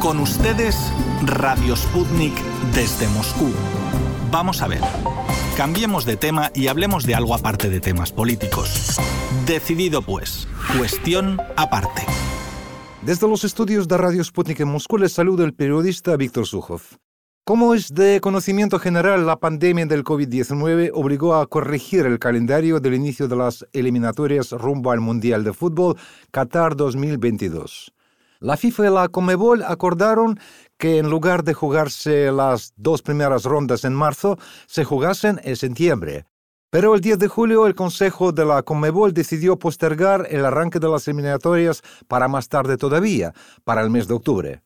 Con ustedes, Radio Sputnik desde Moscú. Vamos a ver. Cambiemos de tema y hablemos de algo aparte de temas políticos. Decidido pues. Cuestión aparte. Desde los estudios de Radio Sputnik en Moscú les saluda el periodista Víctor Sujov. Como es de conocimiento general, la pandemia del COVID-19 obligó a corregir el calendario del inicio de las eliminatorias rumbo al Mundial de Fútbol Qatar 2022. La FIFA y la Comebol acordaron que en lugar de jugarse las dos primeras rondas en marzo, se jugasen en septiembre. Pero el 10 de julio el Consejo de la Comebol decidió postergar el arranque de las eliminatorias para más tarde todavía, para el mes de octubre.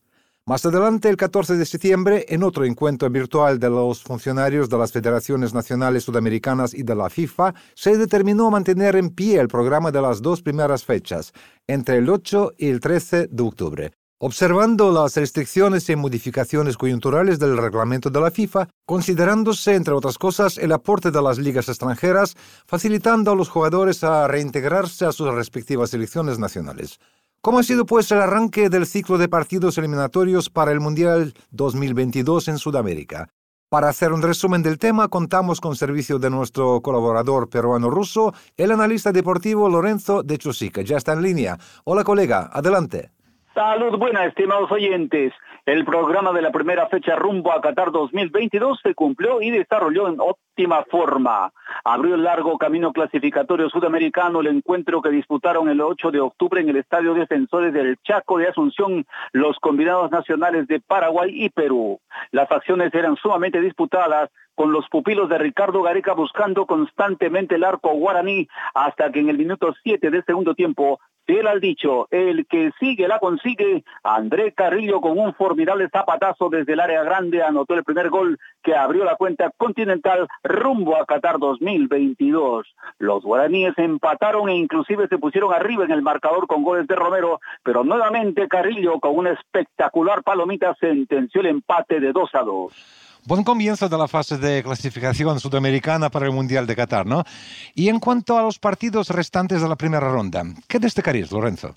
Más adelante, el 14 de septiembre, en otro encuentro virtual de los funcionarios de las Federaciones Nacionales Sudamericanas y de la FIFA, se determinó mantener en pie el programa de las dos primeras fechas, entre el 8 y el 13 de octubre. Observando las restricciones y modificaciones coyunturales del reglamento de la FIFA, considerándose, entre otras cosas, el aporte de las ligas extranjeras, facilitando a los jugadores a reintegrarse a sus respectivas selecciones nacionales. ¿Cómo ha sido pues el arranque del ciclo de partidos eliminatorios para el Mundial 2022 en Sudamérica? Para hacer un resumen del tema, contamos con servicio de nuestro colaborador peruano-ruso, el analista deportivo Lorenzo de Chosica. Ya está en línea. Hola colega, adelante. Salud buena, estimados oyentes. El programa de la primera fecha rumbo a Qatar 2022 se cumplió y desarrolló en óptima forma. Abrió el largo camino clasificatorio sudamericano el encuentro que disputaron el 8 de octubre en el Estadio Defensores del Chaco de Asunción los combinados nacionales de Paraguay y Perú. Las acciones eran sumamente disputadas con los pupilos de Ricardo Gareca buscando constantemente el arco guaraní hasta que en el minuto 7 del segundo tiempo Fiel al dicho, el que sigue la consigue. André Carrillo con un formidable zapatazo desde el área grande anotó el primer gol que abrió la cuenta continental rumbo a Qatar 2022. Los guaraníes empataron e inclusive se pusieron arriba en el marcador con goles de Romero, pero nuevamente Carrillo con una espectacular palomita sentenció el empate de 2 a 2. Buen comienzo de la fase de clasificación sudamericana para el Mundial de Qatar, ¿no? Y en cuanto a los partidos restantes de la primera ronda, ¿qué destacarías, Lorenzo?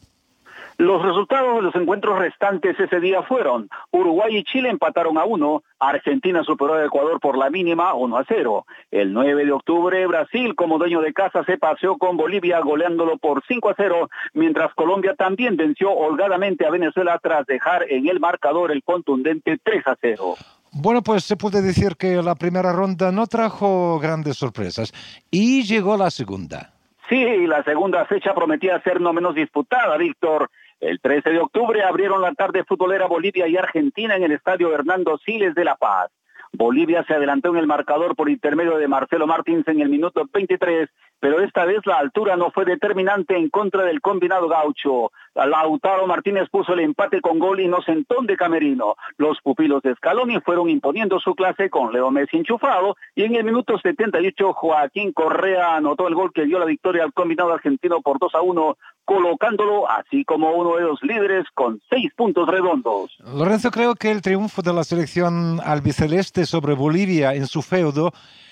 Los resultados de los encuentros restantes ese día fueron Uruguay y Chile empataron a uno, Argentina superó a Ecuador por la mínima 1 a 0. El 9 de octubre Brasil como dueño de casa se paseó con Bolivia goleándolo por 5 a 0, mientras Colombia también venció holgadamente a Venezuela tras dejar en el marcador el contundente 3 a 0. Bueno, pues se puede decir que la primera ronda no trajo grandes sorpresas y llegó la segunda. Sí, la segunda fecha prometía ser no menos disputada, Víctor. El 13 de octubre abrieron la tarde futbolera Bolivia y Argentina en el estadio Hernando Siles de La Paz. Bolivia se adelantó en el marcador por intermedio de Marcelo Martins en el minuto 23 pero esta vez la altura no fue determinante en contra del combinado gaucho. Lautaro Martínez puso el empate con gol inocentón de Camerino. Los pupilos de Scaloni fueron imponiendo su clase con Leo Messi enchufado y en el minuto 78 Joaquín Correa anotó el gol que dio la victoria al combinado argentino por 2 a 1, colocándolo así como uno de los líderes con seis puntos redondos. Lorenzo, creo que el triunfo de la selección albiceleste sobre Bolivia en su feudo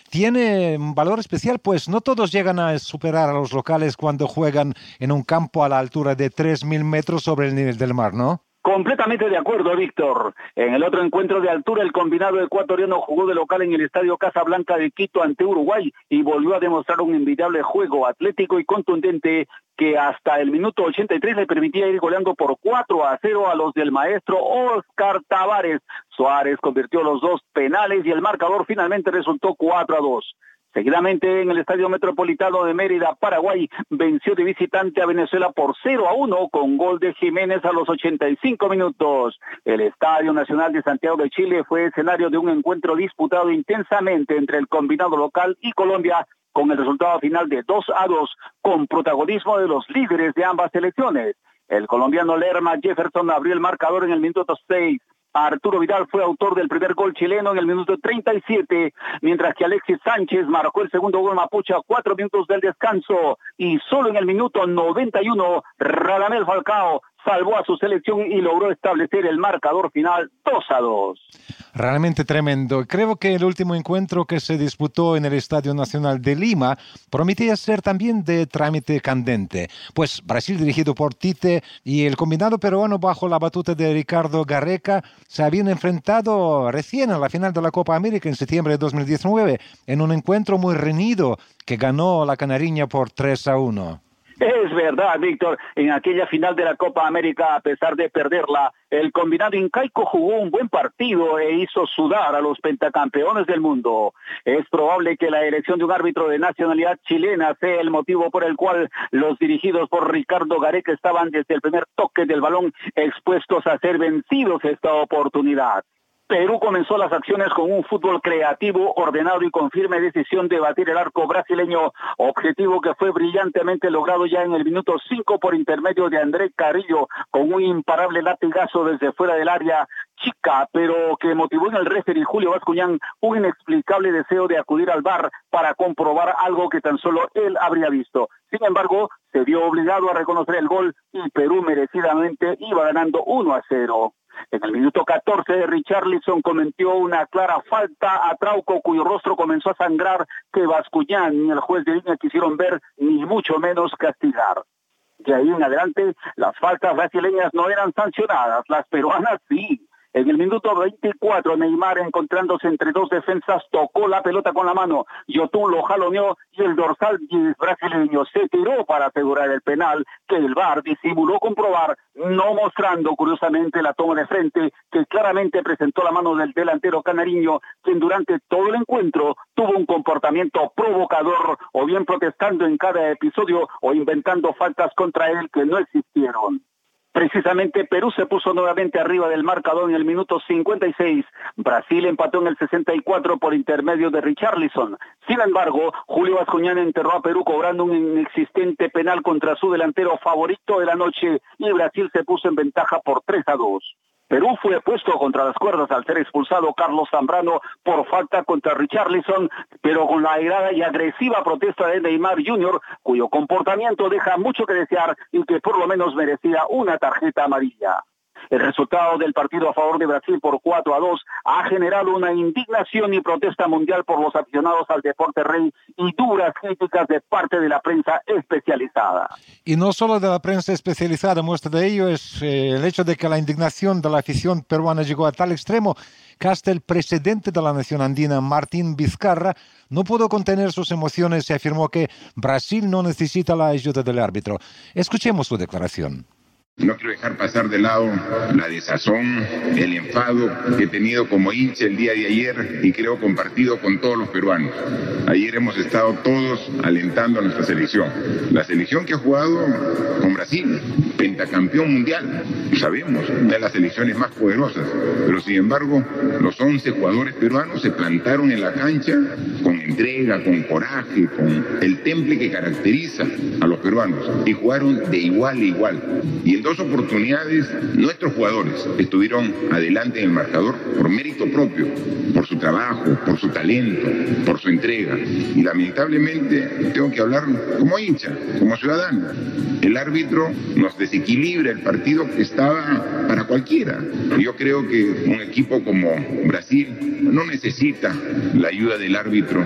tiene un valor especial, pues no todos llegan a superar a los locales cuando juegan en un campo a la altura de 3.000 metros sobre el nivel del mar, ¿no? Completamente de acuerdo, Víctor. En el otro encuentro de altura, el combinado ecuatoriano jugó de local en el Estadio Casablanca de Quito ante Uruguay y volvió a demostrar un envidiable juego atlético y contundente que hasta el minuto 83 le permitía ir goleando por 4 a 0 a los del maestro Oscar Tavares. Suárez convirtió los dos penales y el marcador finalmente resultó 4 a 2. Seguidamente en el Estadio Metropolitano de Mérida, Paraguay, venció de visitante a Venezuela por 0 a 1 con gol de Jiménez a los 85 minutos. El Estadio Nacional de Santiago de Chile fue escenario de un encuentro disputado intensamente entre el combinado local y Colombia con el resultado final de 2 a 2 con protagonismo de los líderes de ambas selecciones. El colombiano Lerma Jefferson abrió el marcador en el minuto 6 Arturo Vidal fue autor del primer gol chileno en el minuto 37, mientras que Alexis Sánchez marcó el segundo gol mapuche a cuatro minutos del descanso y solo en el minuto 91 Radamel Falcao salvó a su selección y logró establecer el marcador final 2 a 2. Realmente tremendo. Creo que el último encuentro que se disputó en el Estadio Nacional de Lima prometía ser también de trámite candente, pues Brasil dirigido por Tite y el combinado peruano bajo la batuta de Ricardo Garreca se habían enfrentado recién a la final de la Copa América en septiembre de 2019 en un encuentro muy reñido que ganó la Canariña por 3 a 1. Es verdad, Víctor, en aquella final de la Copa América, a pesar de perderla, el combinado incaico jugó un buen partido e hizo sudar a los pentacampeones del mundo. Es probable que la elección de un árbitro de nacionalidad chilena sea el motivo por el cual los dirigidos por Ricardo Gareca estaban desde el primer toque del balón expuestos a ser vencidos esta oportunidad. Perú comenzó las acciones con un fútbol creativo, ordenado y con firme decisión de batir el arco brasileño, objetivo que fue brillantemente logrado ya en el minuto 5 por intermedio de André Carrillo, con un imparable latigazo desde fuera del área chica, pero que motivó en el referee Julio Vascuñán un inexplicable deseo de acudir al bar para comprobar algo que tan solo él habría visto. Sin embargo, se vio obligado a reconocer el gol y Perú merecidamente iba ganando 1 a 0. En el minuto 14, Richarlison cometió una clara falta a Trauco, cuyo rostro comenzó a sangrar, que Bascuñán y el juez de línea quisieron ver, ni mucho menos castigar. De ahí en adelante, las faltas brasileñas no eran sancionadas, las peruanas sí. En el minuto 24, Neymar, encontrándose entre dos defensas, tocó la pelota con la mano. Yotun lo jaloneó y el dorsal brasileño se tiró para asegurar el penal que el VAR disimuló comprobar, no mostrando curiosamente la toma de frente que claramente presentó la mano del delantero canariño, quien durante todo el encuentro tuvo un comportamiento provocador o bien protestando en cada episodio o inventando faltas contra él que no existieron. Precisamente Perú se puso nuevamente arriba del marcador en el minuto 56. Brasil empató en el 64 por intermedio de Richarlison. Sin embargo, Julio Vascoñán enterró a Perú cobrando un inexistente penal contra su delantero favorito de la noche y Brasil se puso en ventaja por 3 a 2. Perú fue puesto contra las cuerdas al ser expulsado Carlos Zambrano por falta contra Richarlison, pero con la airada y agresiva protesta de Neymar Jr., cuyo comportamiento deja mucho que desear y que por lo menos merecía una tarjeta amarilla. El resultado del partido a favor de Brasil por 4 a 2 ha generado una indignación y protesta mundial por los aficionados al deporte rey y duras críticas de parte de la prensa especializada. Y no solo de la prensa especializada, muestra de ello es eh, el hecho de que la indignación de la afición peruana llegó a tal extremo que hasta el presidente de la nación andina, Martín Vizcarra, no pudo contener sus emociones y afirmó que Brasil no necesita la ayuda del árbitro. Escuchemos su declaración. No quiero dejar pasar de lado la desazón, el enfado que he tenido como hincha el día de ayer y creo compartido con todos los peruanos. Ayer hemos estado todos alentando a nuestra selección. La selección que ha jugado con Brasil, pentacampeón mundial, sabemos, una de las selecciones más poderosas. Pero sin embargo, los 11 jugadores peruanos se plantaron en la cancha con entrega, con coraje, con el temple que caracteriza a los peruanos y jugaron de igual a igual. Y dos oportunidades nuestros jugadores estuvieron adelante en el marcador por mérito propio, por su trabajo, por su talento, por su entrega. Y lamentablemente tengo que hablar como hincha, como ciudadano. El árbitro nos desequilibra el partido que estaba para cualquiera. Yo creo que un equipo como Brasil no necesita la ayuda del árbitro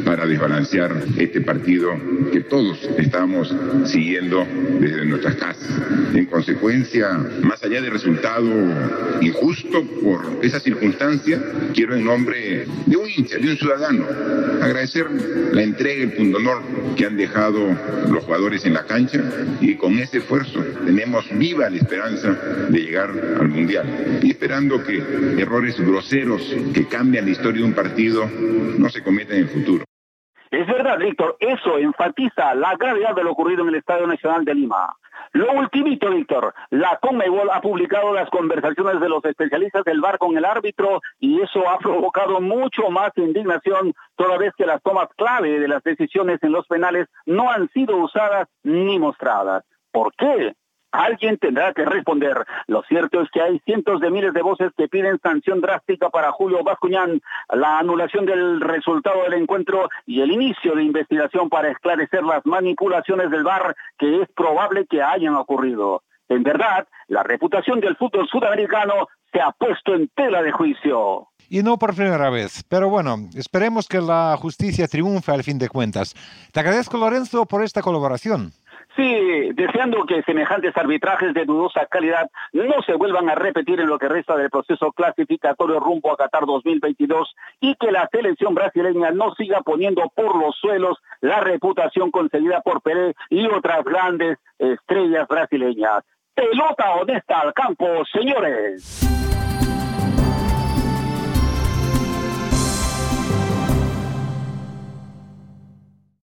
para desbalancear este partido que todos estamos siguiendo desde nuestras casas. En consecuencia, más allá del resultado injusto por esa circunstancia, quiero en nombre de un hincha, de un ciudadano, agradecer la entrega y el pundonor que han dejado los jugadores en la cancha y con ese esfuerzo tenemos viva la esperanza de llegar al Mundial y esperando que errores groseros que cambian la historia de un partido no se cometan en el futuro. Es verdad, Víctor, eso enfatiza la gravedad de lo ocurrido en el Estadio Nacional de Lima. Lo ultimito, Víctor, la Conmebol ha publicado las conversaciones de los especialistas del VAR con el árbitro y eso ha provocado mucho más indignación toda vez que las tomas clave de las decisiones en los penales no han sido usadas ni mostradas. ¿Por qué? Alguien tendrá que responder. Lo cierto es que hay cientos de miles de voces que piden sanción drástica para Julio Bascuñán, la anulación del resultado del encuentro y el inicio de investigación para esclarecer las manipulaciones del VAR que es probable que hayan ocurrido. En verdad, la reputación del fútbol sudamericano se ha puesto en tela de juicio. Y no por primera vez, pero bueno, esperemos que la justicia triunfe al fin de cuentas. Te agradezco, Lorenzo, por esta colaboración. Sí, deseando que semejantes arbitrajes de dudosa calidad no se vuelvan a repetir en lo que resta del proceso clasificatorio rumbo a Qatar 2022 y que la selección brasileña no siga poniendo por los suelos la reputación conseguida por Pelé y otras grandes estrellas brasileñas. Pelota honesta al campo, señores.